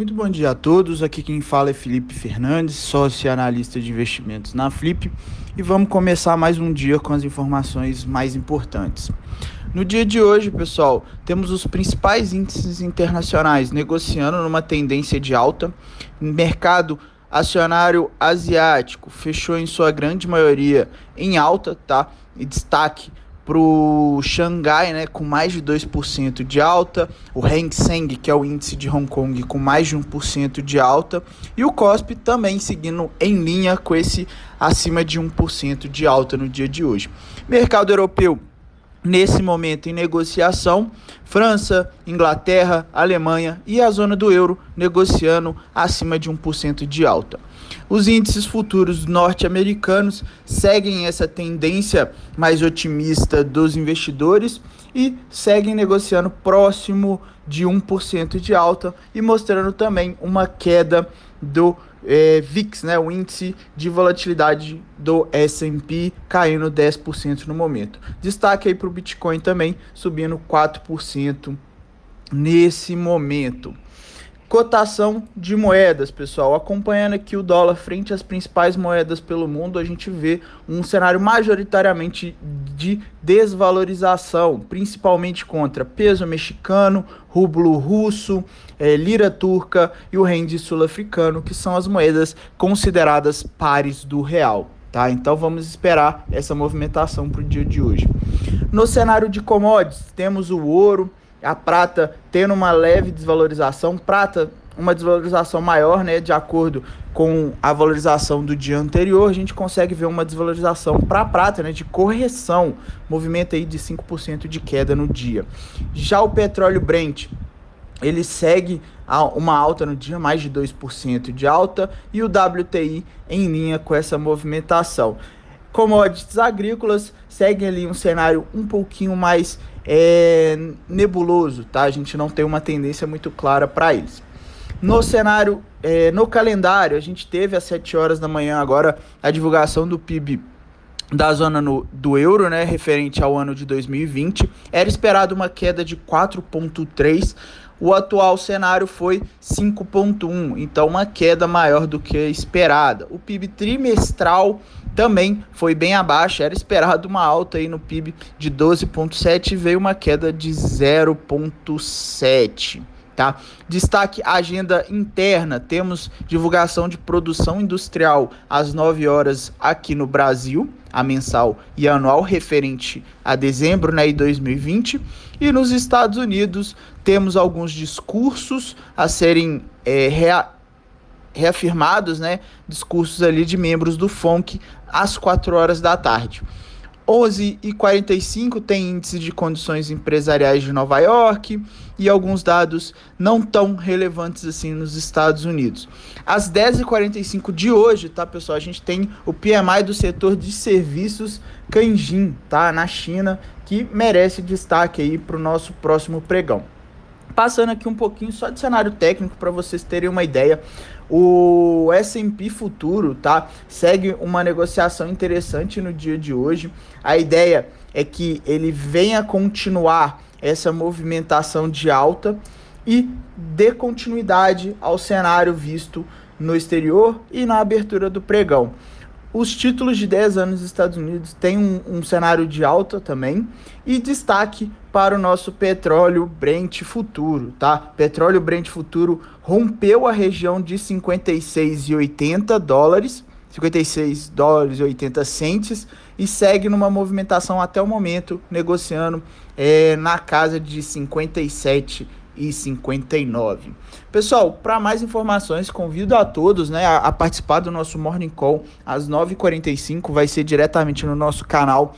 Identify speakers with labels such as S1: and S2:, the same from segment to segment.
S1: Muito bom dia a todos. Aqui quem fala é Felipe Fernandes, sócio e analista de investimentos na Flip, e vamos começar mais um dia com as informações mais importantes. No dia de hoje, pessoal, temos os principais índices internacionais negociando numa tendência de alta. Mercado acionário asiático fechou em sua grande maioria em alta, tá? E destaque para o Xangai, né, com mais de 2% de alta, o Hang Seng, que é o índice de Hong Kong, com mais de 1% de alta, e o COSP também seguindo em linha com esse acima de 1% de alta no dia de hoje. Mercado europeu nesse momento em negociação, França, Inglaterra, Alemanha e a zona do euro negociando acima de 1% de alta. Os índices futuros norte-americanos seguem essa tendência mais otimista dos investidores e seguem negociando próximo de 1% de alta e mostrando também uma queda do é, VIX, né, o índice de volatilidade do S&P caindo 10% no momento. Destaque aí para o Bitcoin também subindo 4% nesse momento. Cotação de moedas, pessoal. Acompanhando aqui o dólar frente às principais moedas pelo mundo, a gente vê um cenário majoritariamente de desvalorização, principalmente contra peso mexicano, rublo russo, é, lira turca e o rende sul-africano, que são as moedas consideradas pares do real. Tá? Então vamos esperar essa movimentação para o dia de hoje. No cenário de commodities, temos o ouro a prata tendo uma leve desvalorização, prata uma desvalorização maior, né, de acordo com a valorização do dia anterior, a gente consegue ver uma desvalorização para a prata, né, de correção, movimento aí de 5% de queda no dia. Já o petróleo Brent, ele segue uma alta no dia, mais de 2% de alta, e o WTI em linha com essa movimentação. Commodities agrícolas seguem ali um cenário um pouquinho mais é, nebuloso, tá? A gente não tem uma tendência muito clara para eles. No cenário, é, no calendário, a gente teve às 7 horas da manhã agora a divulgação do PIB da zona no, do euro, né, referente ao ano de 2020. Era esperado uma queda de 4,3. O atual cenário foi 5,1, então uma queda maior do que esperada. O PIB trimestral também foi bem abaixo, era esperado uma alta aí no PIB de 12,7 e veio uma queda de 0,7. Tá? Destaque agenda interna. Temos divulgação de produção industrial às 9 horas aqui no Brasil, a mensal e anual referente a dezembro né, de 2020. E nos Estados Unidos temos alguns discursos a serem é, rea reafirmados, né, discursos ali de membros do FONC às 4 horas da tarde. 11 e 45 tem índice de condições empresariais de Nova York e alguns dados não tão relevantes assim nos Estados Unidos. Às 10 e 45 de hoje, tá, pessoal, a gente tem o PMI do setor de serviços Canjin, tá, na China, que merece destaque aí para o nosso próximo pregão. Passando aqui um pouquinho só de cenário técnico para vocês terem uma ideia. O S&P futuro, tá? Segue uma negociação interessante no dia de hoje. A ideia é que ele venha continuar essa movimentação de alta e dê continuidade ao cenário visto no exterior e na abertura do pregão. Os títulos de 10 anos dos Estados Unidos têm um, um, cenário de alta também e destaque para o nosso petróleo Brent futuro, tá? Petróleo Brent futuro rompeu a região de 56,80 dólares, 56 dólares e 80 centes e segue numa movimentação até o momento negociando é, na casa de 57 e 59. Pessoal, para mais informações, convido a todos né, a, a, participar do nosso Morning Call às 9h45. Vai ser diretamente no nosso canal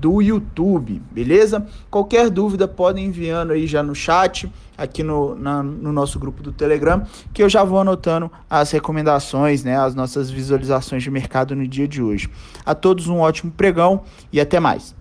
S1: do YouTube, beleza? Qualquer dúvida, podem enviando aí já no chat, aqui no, na, no nosso grupo do Telegram, que eu já vou anotando as recomendações, né, as nossas visualizações de mercado no dia de hoje. A todos um ótimo pregão e até mais.